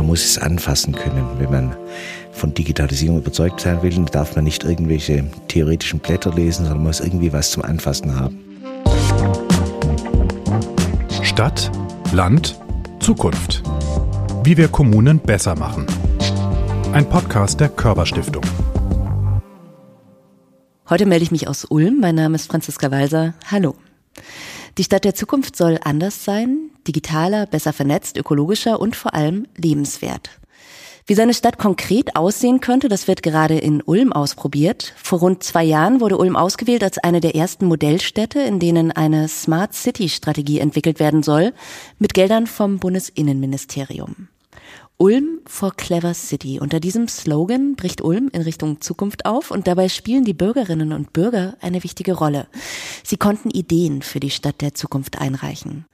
Man muss es anfassen können. Wenn man von Digitalisierung überzeugt sein will, darf man nicht irgendwelche theoretischen Blätter lesen, sondern muss irgendwie was zum Anfassen haben. Stadt, Land, Zukunft. Wie wir Kommunen besser machen. Ein Podcast der Körperstiftung. Heute melde ich mich aus Ulm. Mein Name ist Franziska Walser. Hallo. Die Stadt der Zukunft soll anders sein, digitaler, besser vernetzt, ökologischer und vor allem lebenswert. Wie seine Stadt konkret aussehen könnte, das wird gerade in Ulm ausprobiert. Vor rund zwei Jahren wurde Ulm ausgewählt als eine der ersten Modellstädte, in denen eine Smart City Strategie entwickelt werden soll, mit Geldern vom Bundesinnenministerium. Ulm for Clever City. Unter diesem Slogan bricht Ulm in Richtung Zukunft auf und dabei spielen die Bürgerinnen und Bürger eine wichtige Rolle. Sie konnten Ideen für die Stadt der Zukunft einreichen.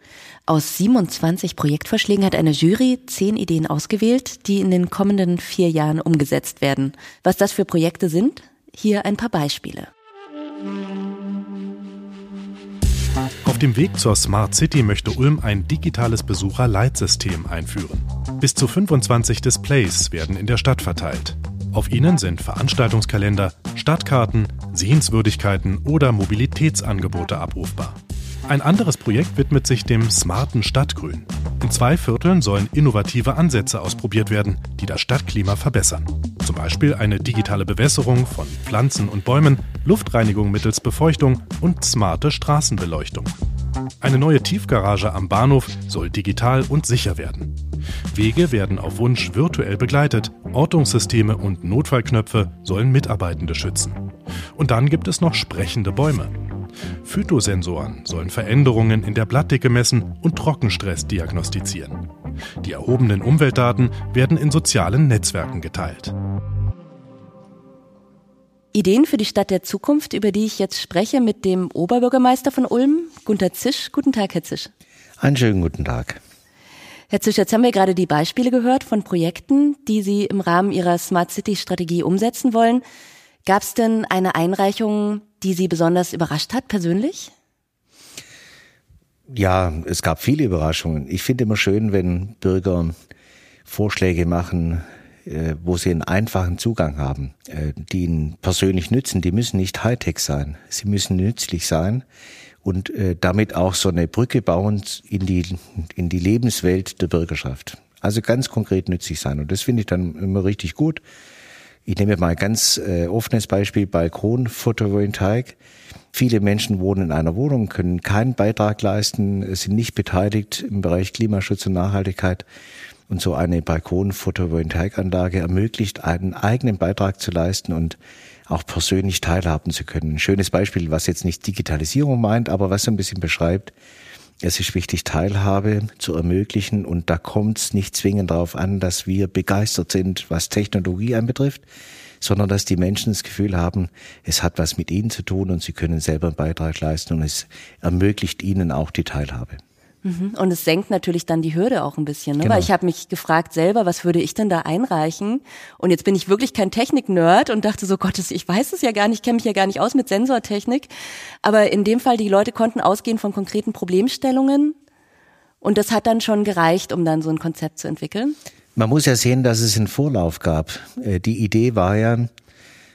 Aus 27 Projektvorschlägen hat eine Jury zehn Ideen ausgewählt, die in den kommenden vier Jahren umgesetzt werden. Was das für Projekte sind? Hier ein paar Beispiele. Auf dem Weg zur Smart City möchte Ulm ein digitales Besucherleitsystem einführen. Bis zu 25 Displays werden in der Stadt verteilt. Auf ihnen sind Veranstaltungskalender, Stadtkarten, Sehenswürdigkeiten oder Mobilitätsangebote abrufbar. Ein anderes Projekt widmet sich dem smarten Stadtgrün. In zwei Vierteln sollen innovative Ansätze ausprobiert werden, die das Stadtklima verbessern. Zum Beispiel eine digitale Bewässerung von Pflanzen und Bäumen, Luftreinigung mittels Befeuchtung und smarte Straßenbeleuchtung. Eine neue Tiefgarage am Bahnhof soll digital und sicher werden. Wege werden auf Wunsch virtuell begleitet, Ortungssysteme und Notfallknöpfe sollen Mitarbeitende schützen. Und dann gibt es noch sprechende Bäume. Phytosensoren sollen Veränderungen in der Blattdicke messen und Trockenstress diagnostizieren. Die erhobenen Umweltdaten werden in sozialen Netzwerken geteilt. Ideen für die Stadt der Zukunft, über die ich jetzt spreche mit dem Oberbürgermeister von Ulm, Gunter Zisch. Guten Tag, Herr Zisch. Einen schönen guten Tag. Herr Zisch, jetzt haben wir gerade die Beispiele gehört von Projekten, die Sie im Rahmen Ihrer Smart City Strategie umsetzen wollen. Gab es denn eine Einreichung, die Sie besonders überrascht hat, persönlich? Ja, es gab viele Überraschungen. Ich finde immer schön, wenn Bürger Vorschläge machen, äh, wo sie einen einfachen Zugang haben, äh, die ihnen persönlich nützen. Die müssen nicht Hightech sein. Sie müssen nützlich sein und äh, damit auch so eine Brücke bauen in die, in die Lebenswelt der Bürgerschaft. Also ganz konkret nützlich sein. Und das finde ich dann immer richtig gut. Ich nehme mal ein ganz äh, offenes Beispiel, Balkon, Photovoltaik. Viele Menschen wohnen in einer Wohnung, können keinen Beitrag leisten, sind nicht beteiligt im Bereich Klimaschutz und Nachhaltigkeit. Und so eine Balkon-Photovoltaikanlage ermöglicht, einen eigenen Beitrag zu leisten und auch persönlich teilhaben zu können. Ein schönes Beispiel, was jetzt nicht Digitalisierung meint, aber was so ein bisschen beschreibt, es ist wichtig, Teilhabe zu ermöglichen und da kommt es nicht zwingend darauf an, dass wir begeistert sind, was Technologie anbetrifft, sondern dass die Menschen das Gefühl haben, es hat was mit ihnen zu tun und sie können selber einen Beitrag leisten und es ermöglicht ihnen auch die Teilhabe. Mhm. Und es senkt natürlich dann die Hürde auch ein bisschen, ne? Genau. weil ich habe mich gefragt selber, was würde ich denn da einreichen? Und jetzt bin ich wirklich kein Technik-Nerd und dachte so, Gottes, ich weiß es ja gar nicht, kenne mich ja gar nicht aus mit Sensortechnik. Aber in dem Fall, die Leute konnten ausgehen von konkreten Problemstellungen und das hat dann schon gereicht, um dann so ein Konzept zu entwickeln. Man muss ja sehen, dass es einen Vorlauf gab. Äh, die Idee war ja,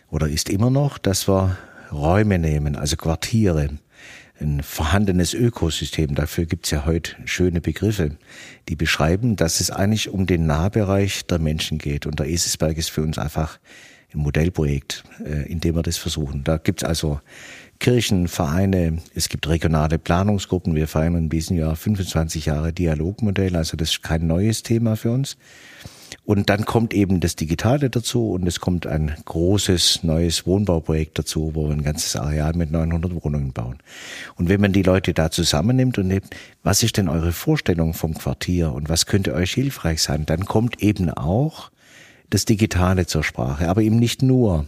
oder ist immer noch, dass wir Räume nehmen, also Quartiere ein vorhandenes Ökosystem. Dafür gibt's ja heute schöne Begriffe, die beschreiben, dass es eigentlich um den Nahbereich der Menschen geht. Und der Eselsberg ist für uns einfach ein Modellprojekt, äh, in dem wir das versuchen. Da gibt's also Kirchen, Vereine, es gibt regionale Planungsgruppen. Wir feiern in diesem Jahr 25 Jahre Dialogmodell, also das ist kein neues Thema für uns. Und dann kommt eben das Digitale dazu und es kommt ein großes neues Wohnbauprojekt dazu, wo wir ein ganzes Areal mit 900 Wohnungen bauen. Und wenn man die Leute da zusammennimmt und nimmt, was ist denn eure Vorstellung vom Quartier und was könnte euch hilfreich sein, dann kommt eben auch das Digitale zur Sprache, aber eben nicht nur.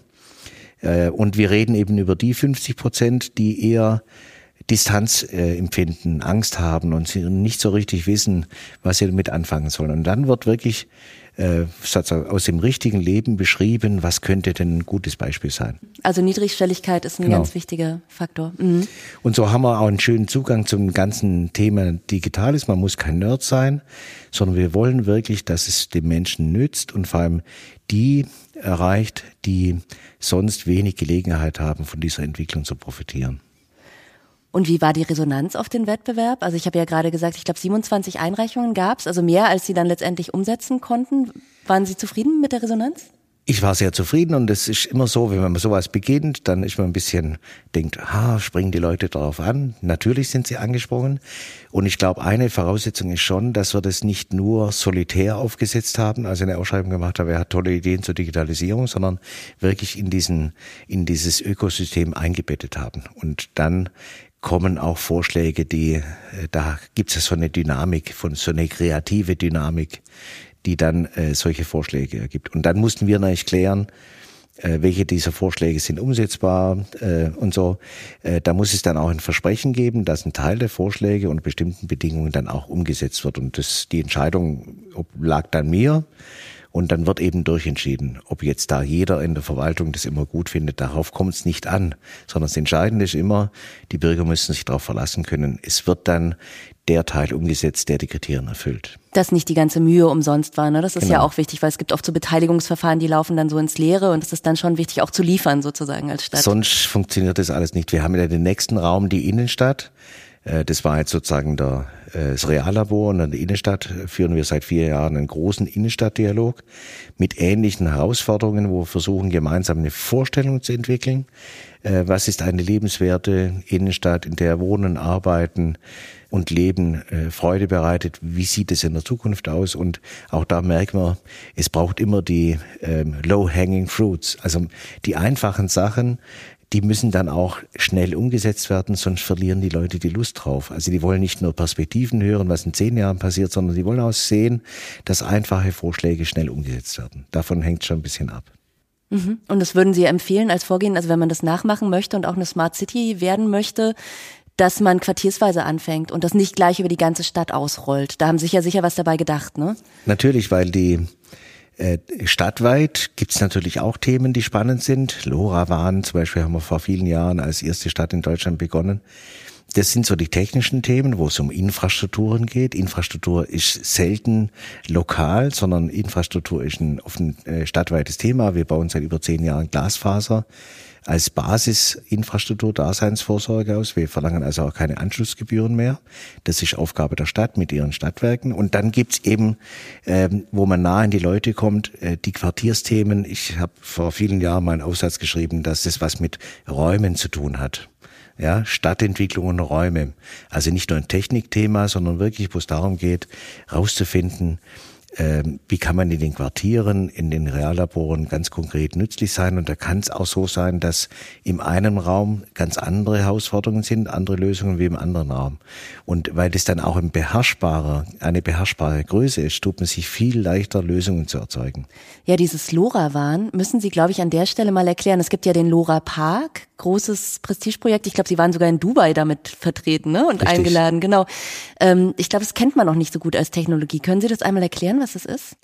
Äh, und wir reden eben über die 50 Prozent, die eher Distanz äh, empfinden, Angst haben und sie nicht so richtig wissen, was sie damit anfangen sollen. Und dann wird wirklich äh, aus dem richtigen Leben beschrieben, was könnte denn ein gutes Beispiel sein. Also Niedrigschwelligkeit ist ein genau. ganz wichtiger Faktor. Mhm. Und so haben wir auch einen schönen Zugang zum ganzen Thema Digitales. Man muss kein Nerd sein, sondern wir wollen wirklich, dass es dem Menschen nützt und vor allem die erreicht, die sonst wenig Gelegenheit haben, von dieser Entwicklung zu profitieren. Und wie war die Resonanz auf den Wettbewerb? Also ich habe ja gerade gesagt, ich glaube 27 Einreichungen gab es, also mehr, als Sie dann letztendlich umsetzen konnten. Waren Sie zufrieden mit der Resonanz? Ich war sehr zufrieden und es ist immer so, wenn man sowas beginnt, dann ist man ein bisschen, denkt, ha, springen die Leute darauf an. Natürlich sind sie angesprungen. Und ich glaube, eine Voraussetzung ist schon, dass wir das nicht nur solitär aufgesetzt haben, also eine Ausschreibung gemacht haben, wer hat tolle Ideen zur Digitalisierung, sondern wirklich in diesen, in dieses Ökosystem eingebettet haben. Und dann kommen auch Vorschläge, die, äh, da gibt es so eine Dynamik, von so eine kreative Dynamik, die dann äh, solche Vorschläge ergibt. Und dann mussten wir natürlich klären, äh, welche dieser Vorschläge sind umsetzbar äh, und so. Äh, da muss es dann auch ein Versprechen geben, dass ein Teil der Vorschläge unter bestimmten Bedingungen dann auch umgesetzt wird. Und das, die Entscheidung lag dann mir. Und dann wird eben durchentschieden, ob jetzt da jeder in der Verwaltung das immer gut findet. Darauf kommt es nicht an, sondern das Entscheidende ist immer, die Bürger müssen sich darauf verlassen können. Es wird dann der Teil umgesetzt, der die Kriterien erfüllt. Dass nicht die ganze Mühe umsonst war, ne? Das ist genau. ja auch wichtig, weil es gibt oft so Beteiligungsverfahren, die laufen dann so ins Leere und es ist dann schon wichtig, auch zu liefern sozusagen als Stadt. Sonst funktioniert das alles nicht. Wir haben ja den nächsten Raum, die Innenstadt. Äh, das war jetzt sozusagen der, äh, das Reallabor und in der Innenstadt führen wir seit vier Jahren einen großen Innenstadtdialog mit ähnlichen Herausforderungen, wo wir versuchen, gemeinsam eine Vorstellung zu entwickeln. Äh, was ist eine lebenswerte Innenstadt, in der Wohnen, Arbeiten und Leben Freude bereitet? Wie sieht es in der Zukunft aus? Und auch da merken wir, es braucht immer die ähm, low-hanging fruits, also die einfachen Sachen, die müssen dann auch schnell umgesetzt werden, sonst verlieren die Leute die Lust drauf. Also die wollen nicht nur Perspektiven hören, was in zehn Jahren passiert, sondern die wollen auch sehen, dass einfache Vorschläge schnell umgesetzt werden. Davon hängt schon ein bisschen ab. Mhm. Und das würden Sie empfehlen als Vorgehen, also wenn man das nachmachen möchte und auch eine Smart City werden möchte, dass man quartiersweise anfängt und das nicht gleich über die ganze Stadt ausrollt. Da haben Sie sich ja sicher was dabei gedacht, ne? Natürlich, weil die äh, stadtweit gibt's natürlich auch Themen, die spannend sind. LoRaWAN zum Beispiel haben wir vor vielen Jahren als erste Stadt in Deutschland begonnen. Das sind so die technischen Themen, wo es um Infrastrukturen geht. Infrastruktur ist selten lokal, sondern Infrastruktur ist ein offen äh, stadtweites Thema. Wir bauen seit über zehn Jahren Glasfaser als Basisinfrastruktur Daseinsvorsorge aus. Wir verlangen also auch keine Anschlussgebühren mehr. Das ist Aufgabe der Stadt mit ihren Stadtwerken. Und dann gibt's eben, ähm, wo man nah an die Leute kommt, äh, die Quartiersthemen. Ich habe vor vielen Jahren mal einen Aufsatz geschrieben, dass das was mit Räumen zu tun hat ja, Stadtentwicklung und Räume. Also nicht nur ein Technikthema, sondern wirklich, wo es darum geht, rauszufinden, wie kann man in den Quartieren, in den Reallaboren ganz konkret nützlich sein. Und da kann es auch so sein, dass im einen Raum ganz andere Herausforderungen sind, andere Lösungen wie im anderen Raum. Und weil das dann auch ein beherrschbarer, eine beherrschbare Größe ist, tut man sich viel leichter, Lösungen zu erzeugen. Ja, dieses LoRa-Wahn müssen Sie, glaube ich, an der Stelle mal erklären. Es gibt ja den LoRa Park, großes Prestigeprojekt. Ich glaube, Sie waren sogar in Dubai damit vertreten ne? und Richtig. eingeladen. Genau. Ähm, ich glaube, das kennt man noch nicht so gut als Technologie. Können Sie das einmal erklären, was es ist?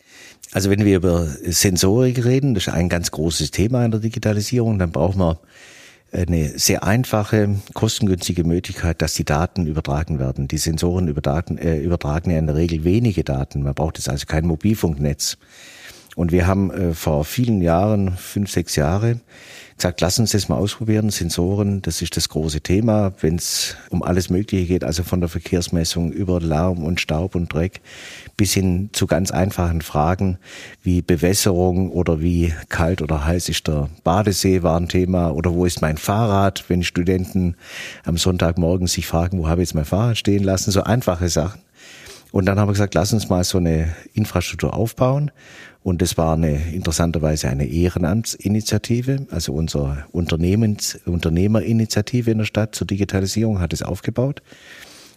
Also wenn wir über Sensorik reden, das ist ein ganz großes Thema in der Digitalisierung, dann brauchen wir eine sehr einfache, kostengünstige Möglichkeit, dass die Daten übertragen werden. Die Sensoren übertragen, äh, übertragen ja in der Regel wenige Daten. Man braucht jetzt also kein Mobilfunknetz. Und wir haben äh, vor vielen Jahren, fünf, sechs Jahre, gesagt, lass uns das mal ausprobieren. Sensoren, das ist das große Thema, wenn es um alles Mögliche geht, also von der Verkehrsmessung über Lärm und Staub und Dreck bis hin zu ganz einfachen Fragen wie Bewässerung oder wie kalt oder heiß ist der Badesee war ein Thema oder wo ist mein Fahrrad, wenn Studenten am Sonntagmorgen sich fragen, wo habe ich jetzt mein Fahrrad stehen lassen, so einfache Sachen. Und dann haben wir gesagt, lass uns mal so eine Infrastruktur aufbauen und das war eine interessanterweise eine Ehrenamtsinitiative, also unser Unternehmens, Unternehmerinitiative in der Stadt zur Digitalisierung hat es aufgebaut.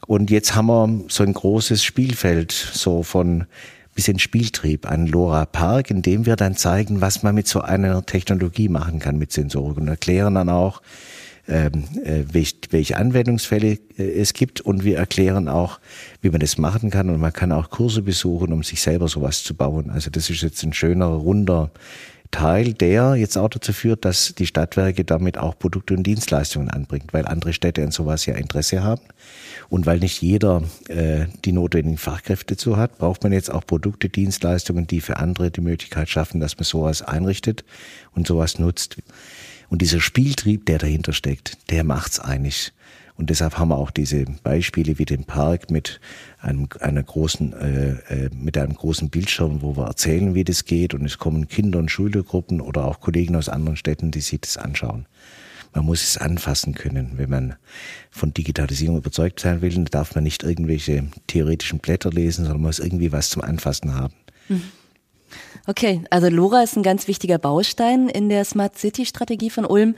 Und jetzt haben wir so ein großes Spielfeld, so von bisschen Spieltrieb, einen LoRa Park, in dem wir dann zeigen, was man mit so einer Technologie machen kann mit Sensorik und erklären dann auch, ähm, äh, welche, welche Anwendungsfälle äh, es gibt und wir erklären auch, wie man das machen kann und man kann auch Kurse besuchen, um sich selber sowas zu bauen. Also das ist jetzt ein schöner, runder Teil, der jetzt auch dazu führt, dass die Stadtwerke damit auch Produkte und Dienstleistungen anbringt, weil andere Städte an sowas ja Interesse haben. Und weil nicht jeder äh, die notwendigen Fachkräfte zu hat, braucht man jetzt auch Produkte, Dienstleistungen, die für andere die Möglichkeit schaffen, dass man sowas einrichtet und sowas nutzt. Und dieser Spieltrieb, der dahinter steckt, der macht's eigentlich. Und deshalb haben wir auch diese Beispiele wie den Park mit einem, einer großen, äh, äh, mit einem großen Bildschirm, wo wir erzählen, wie das geht. Und es kommen Kinder und Schulgruppen oder auch Kollegen aus anderen Städten, die sich das anschauen. Man muss es anfassen können. Wenn man von Digitalisierung überzeugt sein will, dann darf man nicht irgendwelche theoretischen Blätter lesen, sondern muss irgendwie was zum Anfassen haben. Mhm. Okay, also LoRa ist ein ganz wichtiger Baustein in der Smart City Strategie von Ulm.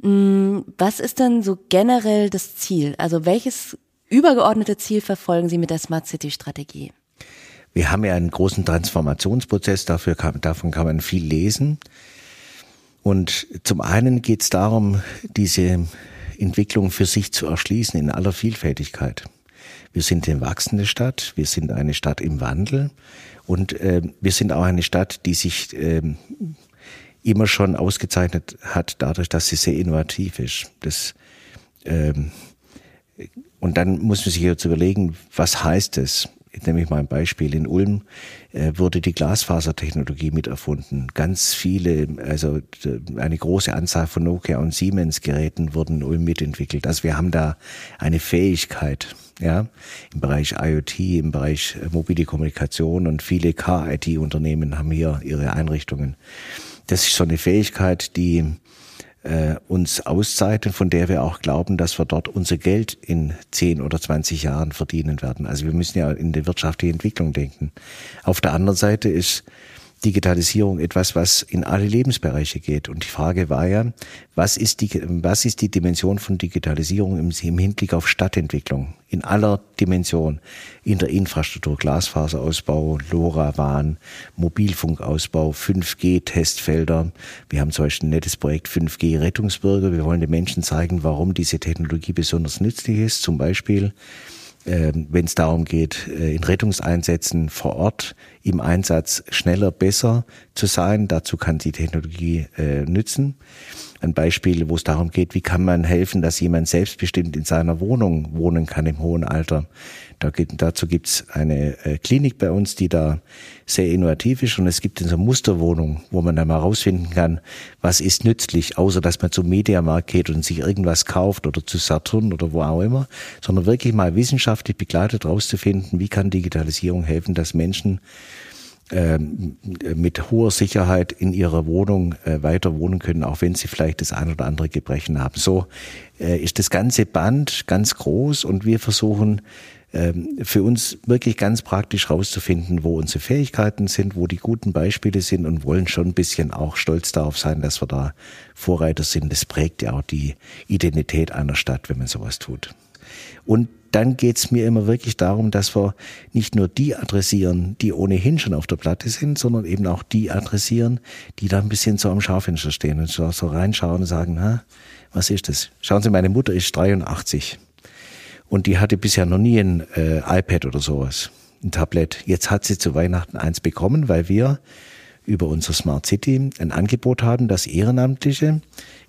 Mm, was ist denn so generell das Ziel? Also welches übergeordnete Ziel verfolgen Sie mit der Smart City Strategie? Wir haben ja einen großen Transformationsprozess, dafür kann, davon kann man viel lesen. Und zum einen geht es darum, diese Entwicklung für sich zu erschließen in aller Vielfältigkeit. Wir sind eine wachsende Stadt, wir sind eine Stadt im Wandel und äh, wir sind auch eine Stadt, die sich äh, immer schon ausgezeichnet hat, dadurch, dass sie sehr innovativ ist. Das, ähm, und dann muss man sich jetzt überlegen, was heißt es? Ich nehme ich mal ein Beispiel. In Ulm wurde die Glasfasertechnologie mit erfunden. Ganz viele, also eine große Anzahl von Nokia und Siemens Geräten wurden mitentwickelt. Also wir haben da eine Fähigkeit, ja, im Bereich IoT, im Bereich äh, mobile Kommunikation und viele Car-IT-Unternehmen haben hier ihre Einrichtungen. Das ist so eine Fähigkeit, die äh, uns auszeichnet, von der wir auch glauben, dass wir dort unser Geld in 10 oder 20 Jahren verdienen werden. Also wir müssen ja in die wirtschaftliche Entwicklung denken. Auf der anderen Seite ist Digitalisierung etwas, was in alle Lebensbereiche geht. Und die Frage war ja, was ist die, was ist die Dimension von Digitalisierung im, im Hinblick auf Stadtentwicklung? In aller Dimension. In der Infrastruktur, Glasfaserausbau, LoRaWAN, Mobilfunkausbau, 5G-Testfelder. Wir haben zum Beispiel ein nettes Projekt 5G-Rettungsbürger. Wir wollen den Menschen zeigen, warum diese Technologie besonders nützlich ist. Zum Beispiel wenn es darum geht, äh, in Rettungseinsätzen vor Ort im Einsatz schneller, besser zu sein. Dazu kann die Technologie äh, nützen. Ein Beispiel, wo es darum geht, wie kann man helfen, dass jemand selbstbestimmt in seiner Wohnung wohnen kann im hohen Alter. Da gibt, dazu gibt es eine äh, Klinik bei uns, die da sehr innovativ ist und es gibt so Musterwohnung, wo man dann mal rausfinden kann, was ist nützlich, außer dass man zum Mediamarkt geht und sich irgendwas kauft oder zu Saturn oder wo auch immer, sondern wirklich mal wissenschaftlich begleitet rauszufinden, wie kann Digitalisierung helfen, dass Menschen mit hoher Sicherheit in ihrer Wohnung äh, weiter wohnen können, auch wenn sie vielleicht das ein oder andere Gebrechen haben. So äh, ist das ganze Band ganz groß und wir versuchen ähm, für uns wirklich ganz praktisch rauszufinden, wo unsere Fähigkeiten sind, wo die guten Beispiele sind und wollen schon ein bisschen auch stolz darauf sein, dass wir da Vorreiter sind. Das prägt ja auch die Identität einer Stadt, wenn man sowas tut. Und dann geht's mir immer wirklich darum, dass wir nicht nur die adressieren, die ohnehin schon auf der Platte sind, sondern eben auch die adressieren, die da ein bisschen so am Schaufenster stehen und so, so reinschauen und sagen, ha, was ist das? Schauen Sie, meine Mutter ist 83. Und die hatte bisher noch nie ein äh, iPad oder sowas, ein Tablet. Jetzt hat sie zu Weihnachten eins bekommen, weil wir über unsere Smart City ein Angebot haben, dass Ehrenamtliche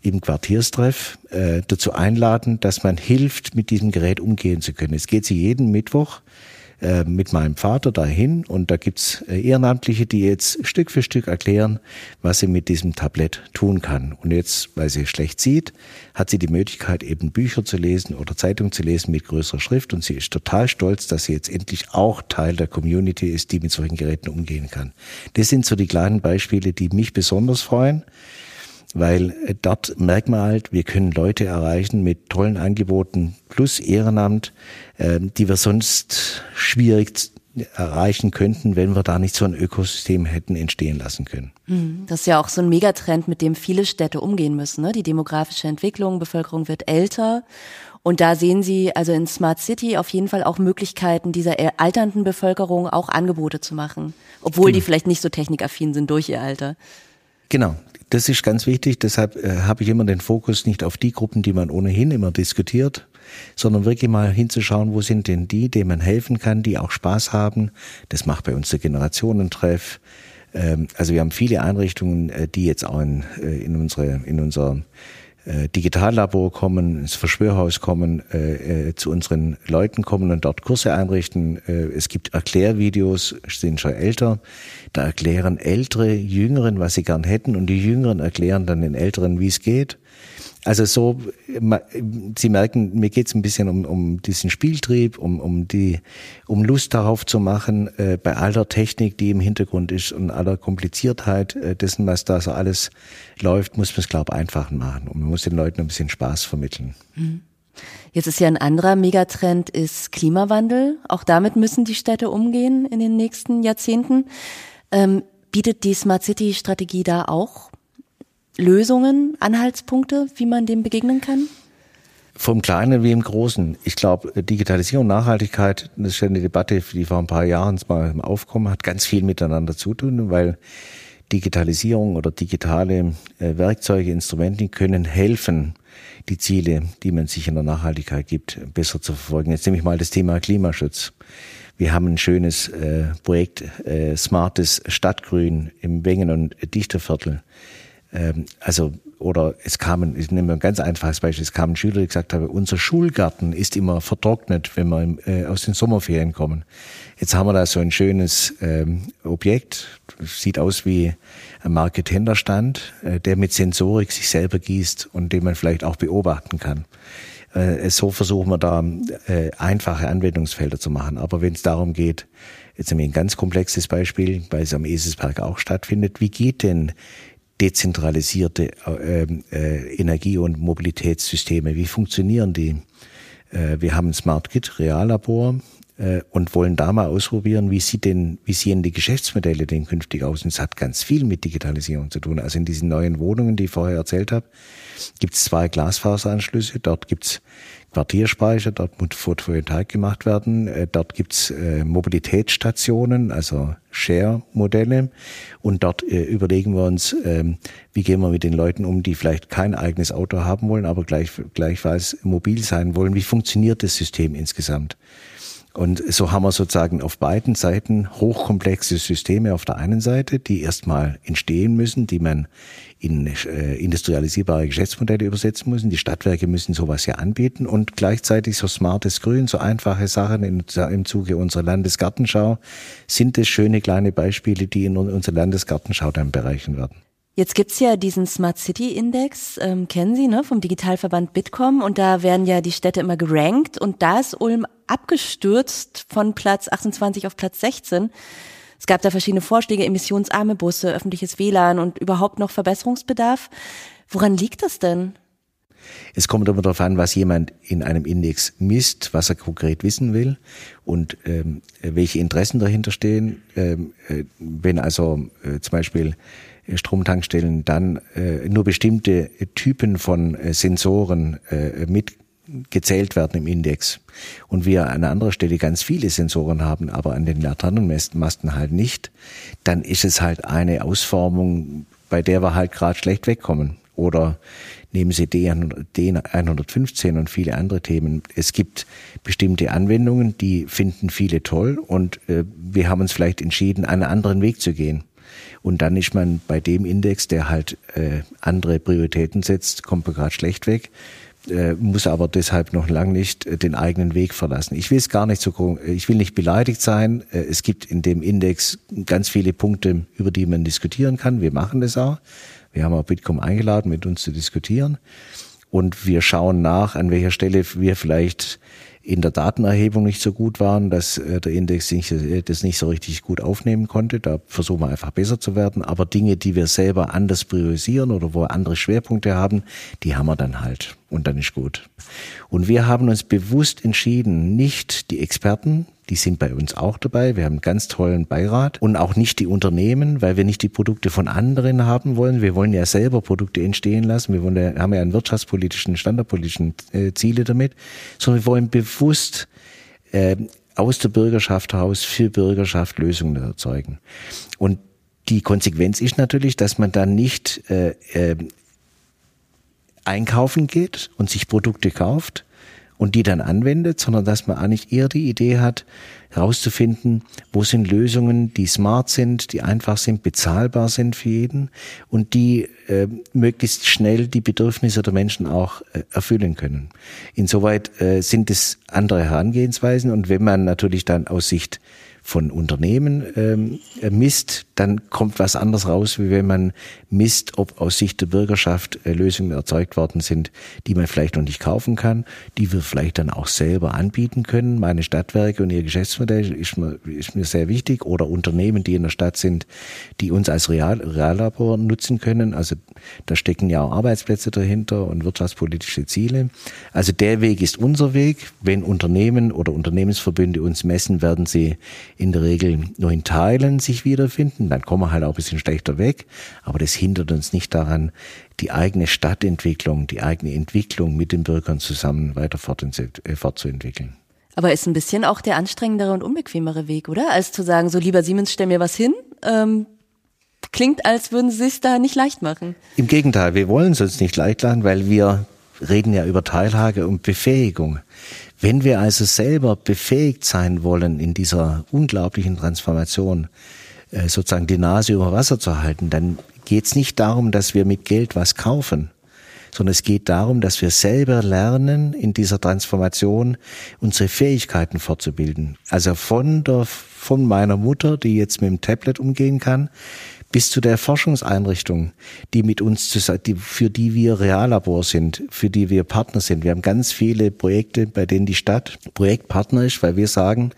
im Quartierstreff äh, dazu einladen, dass man hilft, mit diesem Gerät umgehen zu können. Es geht sie jeden Mittwoch äh, mit meinem Vater dahin und da gibt's äh, Ehrenamtliche, die jetzt Stück für Stück erklären, was sie mit diesem Tablett tun kann. Und jetzt, weil sie schlecht sieht, hat sie die Möglichkeit, eben Bücher zu lesen oder Zeitungen zu lesen mit größerer Schrift und sie ist total stolz, dass sie jetzt endlich auch Teil der Community ist, die mit solchen Geräten umgehen kann. Das sind so die kleinen Beispiele, die mich besonders freuen weil dort merkt man halt, wir können Leute erreichen mit tollen Angeboten plus Ehrenamt, äh, die wir sonst schwierig erreichen könnten, wenn wir da nicht so ein Ökosystem hätten entstehen lassen können. Hm, das ist ja auch so ein Megatrend, mit dem viele Städte umgehen müssen. Ne? Die demografische Entwicklung, Bevölkerung wird älter. Und da sehen Sie also in Smart City auf jeden Fall auch Möglichkeiten, dieser alternden Bevölkerung auch Angebote zu machen, obwohl genau. die vielleicht nicht so technikaffin sind durch ihr Alter. Genau, das ist ganz wichtig. Deshalb äh, habe ich immer den Fokus nicht auf die Gruppen, die man ohnehin immer diskutiert, sondern wirklich mal hinzuschauen, wo sind denn die, denen man helfen kann, die auch Spaß haben. Das macht bei uns der Generationentreff. Ähm, also wir haben viele Einrichtungen, äh, die jetzt auch in, äh, in unsere, in unser äh, Digitallabor kommen, ins Verschwörhaus kommen, äh, äh, zu unseren Leuten kommen und dort Kurse einrichten. Äh, es gibt Erklärvideos, sind schon älter. Da erklären Ältere Jüngeren, was sie gern hätten und die Jüngeren erklären dann den Älteren, wie es geht. Also so, Sie merken, mir geht es ein bisschen um, um diesen Spieltrieb, um, um die, um Lust darauf zu machen, äh, bei aller Technik, die im Hintergrund ist und aller Kompliziertheit äh, dessen, was da so alles läuft, muss man es, glaube ich, einfach machen. Und man muss den Leuten ein bisschen Spaß vermitteln. Mhm. Jetzt ist ja ein anderer Megatrend ist Klimawandel. Auch damit müssen die Städte umgehen in den nächsten Jahrzehnten. Ähm, bietet die Smart City Strategie da auch Lösungen, Anhaltspunkte, wie man dem begegnen kann? Vom Kleinen wie im Großen. Ich glaube, Digitalisierung, Nachhaltigkeit, das ist ja eine Debatte, die vor ein paar Jahren mal aufkommen, hat ganz viel miteinander zu tun, weil Digitalisierung oder digitale äh, Werkzeuge, Instrumente können helfen, die Ziele, die man sich in der Nachhaltigkeit gibt, besser zu verfolgen. Jetzt nehme ich mal das Thema Klimaschutz. Wir haben ein schönes äh, Projekt, äh, smartes Stadtgrün im Wengen- und Dichterviertel ähm, also oder es kamen, ich nehme ein ganz einfaches Beispiel, es kamen Schüler, die gesagt haben, unser Schulgarten ist immer vertrocknet, wenn wir äh, aus den Sommerferien kommen. Jetzt haben wir da so ein schönes ähm, Objekt, sieht aus wie ein Marketenderstand, äh, der mit Sensorik sich selber gießt und den man vielleicht auch beobachten kann. Äh, so versuchen wir da äh, einfache Anwendungsfelder zu machen. Aber wenn es darum geht, jetzt haben wir ein ganz komplexes Beispiel, weil es am Eselsberg auch stattfindet, wie geht denn dezentralisierte äh, äh, Energie- und Mobilitätssysteme. Wie funktionieren die? Äh, wir haben ein Smart Kit Reallabor und wollen da mal ausprobieren, wie sieht denn, wie sehen die Geschäftsmodelle denn künftig aus? Und es hat ganz viel mit Digitalisierung zu tun. Also in diesen neuen Wohnungen, die ich vorher erzählt habe, gibt es zwei Glasfaseranschlüsse. Dort gibt es Quartierspeicher, dort muss Photovoltaik gemacht werden. Äh, dort gibt's äh, Mobilitätsstationen, also Share-Modelle. Und dort äh, überlegen wir uns, ähm, wie gehen wir mit den Leuten um, die vielleicht kein eigenes Auto haben wollen, aber gleich, gleichfalls mobil sein wollen. Wie funktioniert das System insgesamt? Und so haben wir sozusagen auf beiden Seiten hochkomplexe Systeme auf der einen Seite, die erstmal entstehen müssen, die man in äh, industrialisierbare Geschäftsmodelle übersetzen müssen. Die Stadtwerke müssen sowas ja anbieten und gleichzeitig so smartes Grün, so einfache Sachen in, im Zuge unserer Landesgartenschau sind es schöne kleine Beispiele, die in unserer Landesgartenschau dann bereichen werden. Jetzt gibt's ja diesen Smart City Index, ähm, kennen Sie, ne, vom Digitalverband Bitkom und da werden ja die Städte immer gerankt und da ist Ulm abgestürzt von Platz 28 auf Platz 16. Es gab da verschiedene Vorschläge, emissionsarme Busse, öffentliches WLAN und überhaupt noch Verbesserungsbedarf. Woran liegt das denn? Es kommt immer darauf an, was jemand in einem Index misst, was er konkret wissen will und ähm, welche Interessen dahinter stehen. Ähm, äh, wenn also äh, zum Beispiel Stromtankstellen dann äh, nur bestimmte Typen von äh, Sensoren äh, mitgezählt werden im Index und wir an anderer Stelle ganz viele Sensoren haben, aber an den Laternenmasten halt nicht, dann ist es halt eine Ausformung, bei der wir halt gerade schlecht wegkommen. Oder nehmen Sie D115 und viele andere Themen. Es gibt bestimmte Anwendungen, die finden viele toll und äh, wir haben uns vielleicht entschieden, einen anderen Weg zu gehen. Und dann ist man bei dem Index, der halt äh, andere Prioritäten setzt, kommt man gerade schlecht weg, äh, muss aber deshalb noch lang nicht äh, den eigenen Weg verlassen. Ich will es gar nicht so, ich will nicht beleidigt sein. Äh, es gibt in dem Index ganz viele Punkte, über die man diskutieren kann. Wir machen das auch. Wir haben auch Bitkom eingeladen, mit uns zu diskutieren. Und wir schauen nach, an welcher Stelle wir vielleicht in der Datenerhebung nicht so gut waren, dass äh, der Index nicht, äh, das nicht so richtig gut aufnehmen konnte. Da versuchen wir einfach besser zu werden. Aber Dinge, die wir selber anders priorisieren oder wo andere Schwerpunkte haben, die haben wir dann halt. Und dann ist gut. Und wir haben uns bewusst entschieden, nicht die Experten, die sind bei uns auch dabei. Wir haben einen ganz tollen Beirat und auch nicht die Unternehmen, weil wir nicht die Produkte von anderen haben wollen. Wir wollen ja selber Produkte entstehen lassen. Wir wollen ja, haben ja einen wirtschaftspolitischen, standardpolitischen äh, Ziele damit, sondern wir wollen bewusst äh, aus der Bürgerschaft heraus für Bürgerschaft Lösungen erzeugen. Und Die Konsequenz ist natürlich, dass man dann nicht äh, äh, einkaufen geht und sich Produkte kauft und die dann anwendet, sondern dass man eigentlich eher die Idee hat, herauszufinden, wo sind Lösungen, die smart sind, die einfach sind, bezahlbar sind für jeden und die äh, möglichst schnell die Bedürfnisse der Menschen auch äh, erfüllen können. Insoweit äh, sind es andere Herangehensweisen und wenn man natürlich dann aus Sicht von Unternehmen ähm, misst, dann kommt was anderes raus, wie wenn man misst, ob aus Sicht der Bürgerschaft äh, Lösungen erzeugt worden sind, die man vielleicht noch nicht kaufen kann, die wir vielleicht dann auch selber anbieten können. Meine Stadtwerke und ihr Geschäftsmodell ist mir, ist mir sehr wichtig oder Unternehmen, die in der Stadt sind, die uns als Real, Reallabor nutzen können. Also da stecken ja auch Arbeitsplätze dahinter und wirtschaftspolitische Ziele. Also der Weg ist unser Weg. Wenn Unternehmen oder Unternehmensverbünde uns messen, werden sie in der Regel nur in Teilen sich wiederfinden. Dann kommen wir halt auch ein bisschen schlechter weg. Aber das hindert uns nicht daran, die eigene Stadtentwicklung, die eigene Entwicklung mit den Bürgern zusammen weiter äh, fortzuentwickeln. Aber ist ein bisschen auch der anstrengendere und unbequemere Weg, oder? Als zu sagen, so lieber Siemens, stell mir was hin. Ähm, klingt, als würden Sie es da nicht leicht machen. Im Gegenteil, wir wollen es uns nicht leicht machen, weil wir reden ja über Teilhage und Befähigung. Wenn wir also selber befähigt sein wollen, in dieser unglaublichen Transformation äh, sozusagen die Nase über Wasser zu halten, dann geht es nicht darum, dass wir mit Geld was kaufen, sondern es geht darum, dass wir selber lernen, in dieser Transformation unsere Fähigkeiten fortzubilden. Also von der, von meiner Mutter, die jetzt mit dem Tablet umgehen kann, bis zu der Forschungseinrichtung, die mit uns, die, für die wir Reallabor sind, für die wir Partner sind. Wir haben ganz viele Projekte, bei denen die Stadt Projektpartner ist, weil wir sagen,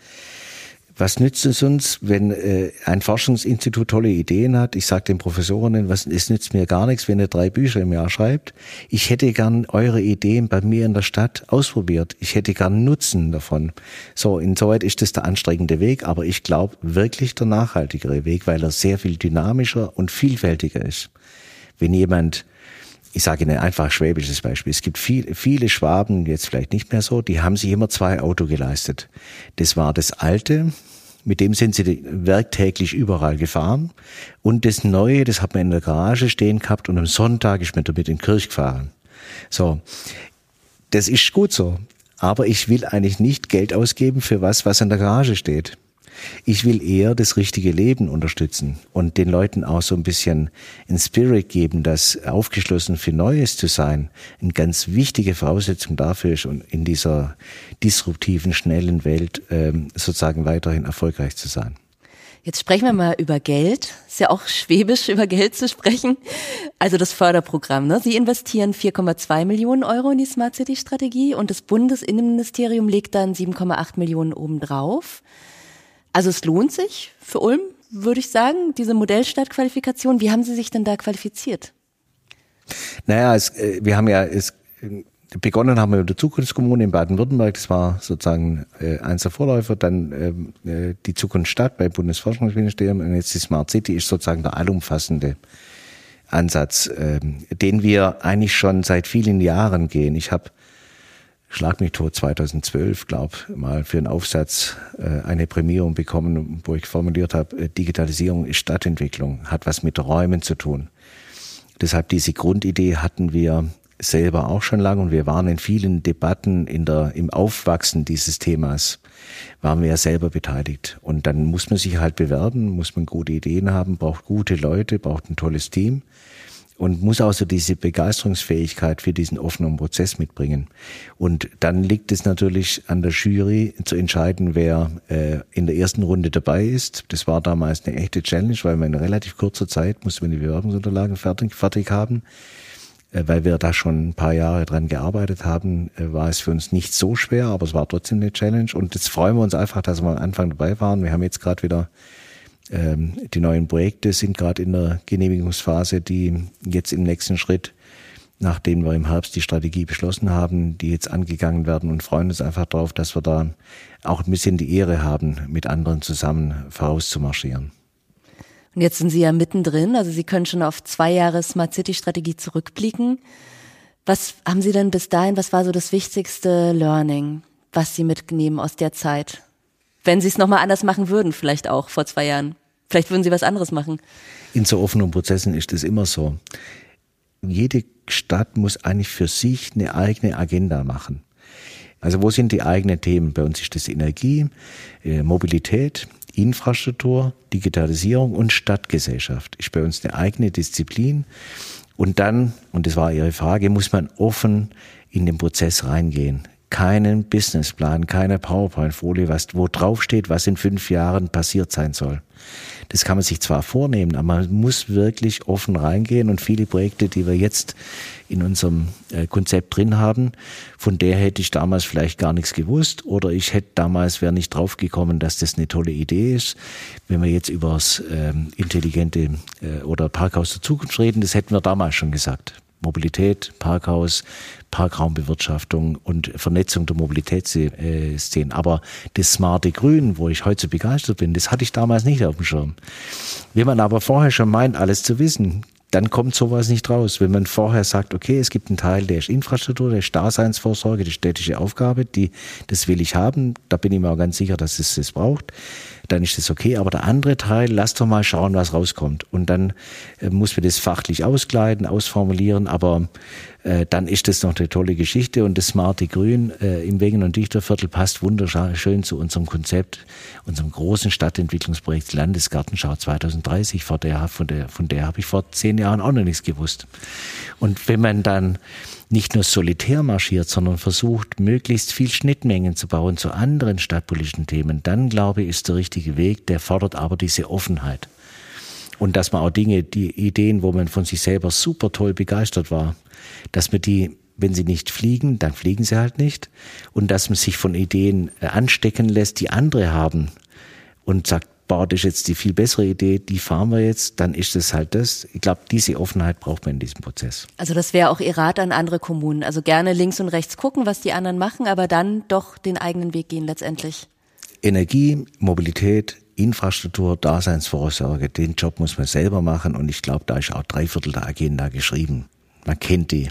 was nützt es uns, wenn äh, ein Forschungsinstitut tolle Ideen hat? Ich sage den Professorinnen, was, es nützt mir gar nichts, wenn ihr drei Bücher im Jahr schreibt. Ich hätte gern eure Ideen bei mir in der Stadt ausprobiert. Ich hätte gern Nutzen davon. So, insoweit ist das der anstrengende Weg, aber ich glaube wirklich der nachhaltigere Weg, weil er sehr viel dynamischer und vielfältiger ist. Wenn jemand ich sage Ihnen einfach schwäbisches Beispiel. Es gibt viel, viele Schwaben, jetzt vielleicht nicht mehr so, die haben sich immer zwei Auto geleistet. Das war das alte, mit dem sind sie werktäglich überall gefahren. Und das neue, das hat man in der Garage stehen gehabt und am Sonntag ist man damit in die Kirche gefahren. So. Das ist gut so. Aber ich will eigentlich nicht Geld ausgeben für was, was in der Garage steht. Ich will eher das richtige Leben unterstützen und den Leuten auch so ein bisschen ein Spirit geben, dass aufgeschlossen für Neues zu sein eine ganz wichtige Voraussetzung dafür ist und in dieser disruptiven, schnellen Welt ähm, sozusagen weiterhin erfolgreich zu sein. Jetzt sprechen wir mal über Geld. Ist ja auch schwäbisch, über Geld zu sprechen. Also das Förderprogramm. Ne? Sie investieren 4,2 Millionen Euro in die Smart City Strategie und das Bundesinnenministerium legt dann 7,8 Millionen obendrauf. Also es lohnt sich für Ulm, würde ich sagen, diese Modellstadtqualifikation. Wie haben Sie sich denn da qualifiziert? Naja, es, äh, wir haben ja es, begonnen haben wir mit der Zukunftskommune in Baden-Württemberg. Das war sozusagen äh, eins der Vorläufer. Dann ähm, äh, die Zukunftsstadt beim Bundesforschungsministerium und jetzt die Smart City ist sozusagen der allumfassende Ansatz, äh, den wir eigentlich schon seit vielen Jahren gehen. Ich habe Schlag mich tot 2012, glaube mal für einen Aufsatz äh, eine Prämierung bekommen, wo ich formuliert habe, äh, Digitalisierung ist Stadtentwicklung, hat was mit Räumen zu tun. Deshalb diese Grundidee hatten wir selber auch schon lange und wir waren in vielen Debatten in der, im Aufwachsen dieses Themas, waren wir ja selber beteiligt. Und dann muss man sich halt bewerben, muss man gute Ideen haben, braucht gute Leute, braucht ein tolles Team und muss auch so diese Begeisterungsfähigkeit für diesen offenen Prozess mitbringen. Und dann liegt es natürlich an der Jury zu entscheiden, wer äh, in der ersten Runde dabei ist. Das war damals eine echte Challenge, weil man in relativ kurzer Zeit musste man die Bewerbungsunterlagen fertig, fertig haben. Äh, weil wir da schon ein paar Jahre dran gearbeitet haben, äh, war es für uns nicht so schwer, aber es war trotzdem eine Challenge. Und jetzt freuen wir uns einfach, dass wir am Anfang dabei waren. Wir haben jetzt gerade wieder die neuen Projekte sind gerade in der Genehmigungsphase, die jetzt im nächsten Schritt, nachdem wir im Herbst die Strategie beschlossen haben, die jetzt angegangen werden und freuen uns einfach darauf, dass wir da auch ein bisschen die Ehre haben, mit anderen zusammen vorauszumarschieren. Und jetzt sind Sie ja mittendrin, also Sie können schon auf zwei Jahre Smart City Strategie zurückblicken. Was haben Sie denn bis dahin, was war so das wichtigste Learning, was Sie mitnehmen aus der Zeit? Wenn sie es nochmal anders machen würden, vielleicht auch vor zwei Jahren? Vielleicht würden Sie was anderes machen. In so offenen Prozessen ist es immer so. Jede Stadt muss eigentlich für sich eine eigene Agenda machen. Also wo sind die eigenen Themen? Bei uns ist das Energie, äh, Mobilität, Infrastruktur, Digitalisierung und Stadtgesellschaft. Ist bei uns eine eigene Disziplin. Und dann, und das war Ihre Frage, muss man offen in den Prozess reingehen keinen Businessplan, keine PowerPoint-Folie, was, wo draufsteht, was in fünf Jahren passiert sein soll. Das kann man sich zwar vornehmen, aber man muss wirklich offen reingehen und viele Projekte, die wir jetzt in unserem äh, Konzept drin haben, von der hätte ich damals vielleicht gar nichts gewusst oder ich hätte damals wäre nicht draufgekommen, dass das eine tolle Idee ist. Wenn wir jetzt über das ähm, intelligente äh, oder Parkhaus der Zukunft reden, das hätten wir damals schon gesagt. Mobilität, Parkhaus, Parkraumbewirtschaftung und Vernetzung der Mobilitätsszenen. Aber das smarte Grün, wo ich heute so begeistert bin, das hatte ich damals nicht auf dem Schirm. Wenn man aber vorher schon meint, alles zu wissen, dann kommt sowas nicht raus. Wenn man vorher sagt, okay, es gibt einen Teil, der ist Infrastruktur, der ist Daseinsvorsorge, die städtische Aufgabe, die, das will ich haben, da bin ich mir auch ganz sicher, dass es das braucht dann ist das okay. Aber der andere Teil, lass doch mal schauen, was rauskommt. Und dann äh, muss man das fachlich auskleiden, ausformulieren, aber äh, dann ist das noch eine tolle Geschichte. Und das smarte Grün äh, im Wegen- und Dichterviertel passt wunderschön zu unserem Konzept, unserem großen Stadtentwicklungsprojekt Landesgartenschau 2030. Vor der, von der, von der habe ich vor zehn Jahren auch noch nichts gewusst. Und wenn man dann nicht nur solitär marschiert, sondern versucht, möglichst viel Schnittmengen zu bauen zu anderen stadtpolitischen Themen, dann glaube ich, ist der richtige Weg. Der fordert aber diese Offenheit. Und dass man auch Dinge, die Ideen, wo man von sich selber super toll begeistert war, dass man die wenn sie nicht fliegen, dann fliegen sie halt nicht. Und dass man sich von Ideen äh, anstecken lässt, die andere haben und sagt, boah, das ist jetzt die viel bessere Idee, die fahren wir jetzt, dann ist es halt das. Ich glaube, diese Offenheit braucht man in diesem Prozess. Also das wäre auch Ihr Rat an andere Kommunen. Also gerne links und rechts gucken, was die anderen machen, aber dann doch den eigenen Weg gehen letztendlich. Energie, Mobilität, Infrastruktur, Daseinsvorsorge, den Job muss man selber machen und ich glaube, da ist auch drei Viertel der Agenda geschrieben. Man kennt die.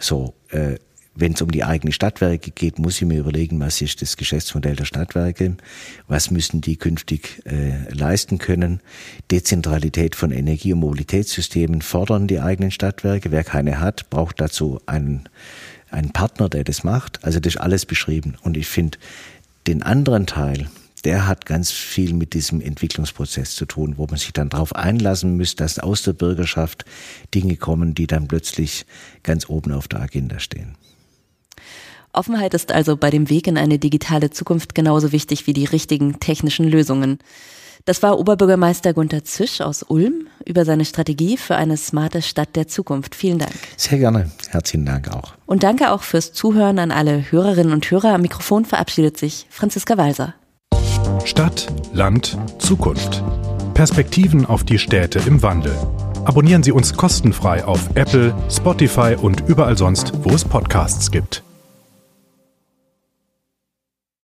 So, äh, wenn es um die eigenen Stadtwerke geht, muss ich mir überlegen, was ist das Geschäftsmodell der Stadtwerke, was müssen die künftig äh, leisten können. Dezentralität von Energie- und Mobilitätssystemen fordern die eigenen Stadtwerke. Wer keine hat, braucht dazu einen, einen Partner, der das macht. Also das ist alles beschrieben. Und ich finde, den anderen Teil, der hat ganz viel mit diesem Entwicklungsprozess zu tun, wo man sich dann darauf einlassen muss, dass aus der Bürgerschaft Dinge kommen, die dann plötzlich ganz oben auf der Agenda stehen. Offenheit ist also bei dem Weg in eine digitale Zukunft genauso wichtig wie die richtigen technischen Lösungen. Das war Oberbürgermeister Gunter Zisch aus Ulm über seine Strategie für eine smarte Stadt der Zukunft. Vielen Dank. Sehr gerne. Herzlichen Dank auch. Und danke auch fürs Zuhören an alle Hörerinnen und Hörer. Am Mikrofon verabschiedet sich Franziska Walser. Stadt, Land, Zukunft. Perspektiven auf die Städte im Wandel. Abonnieren Sie uns kostenfrei auf Apple, Spotify und überall sonst, wo es Podcasts gibt.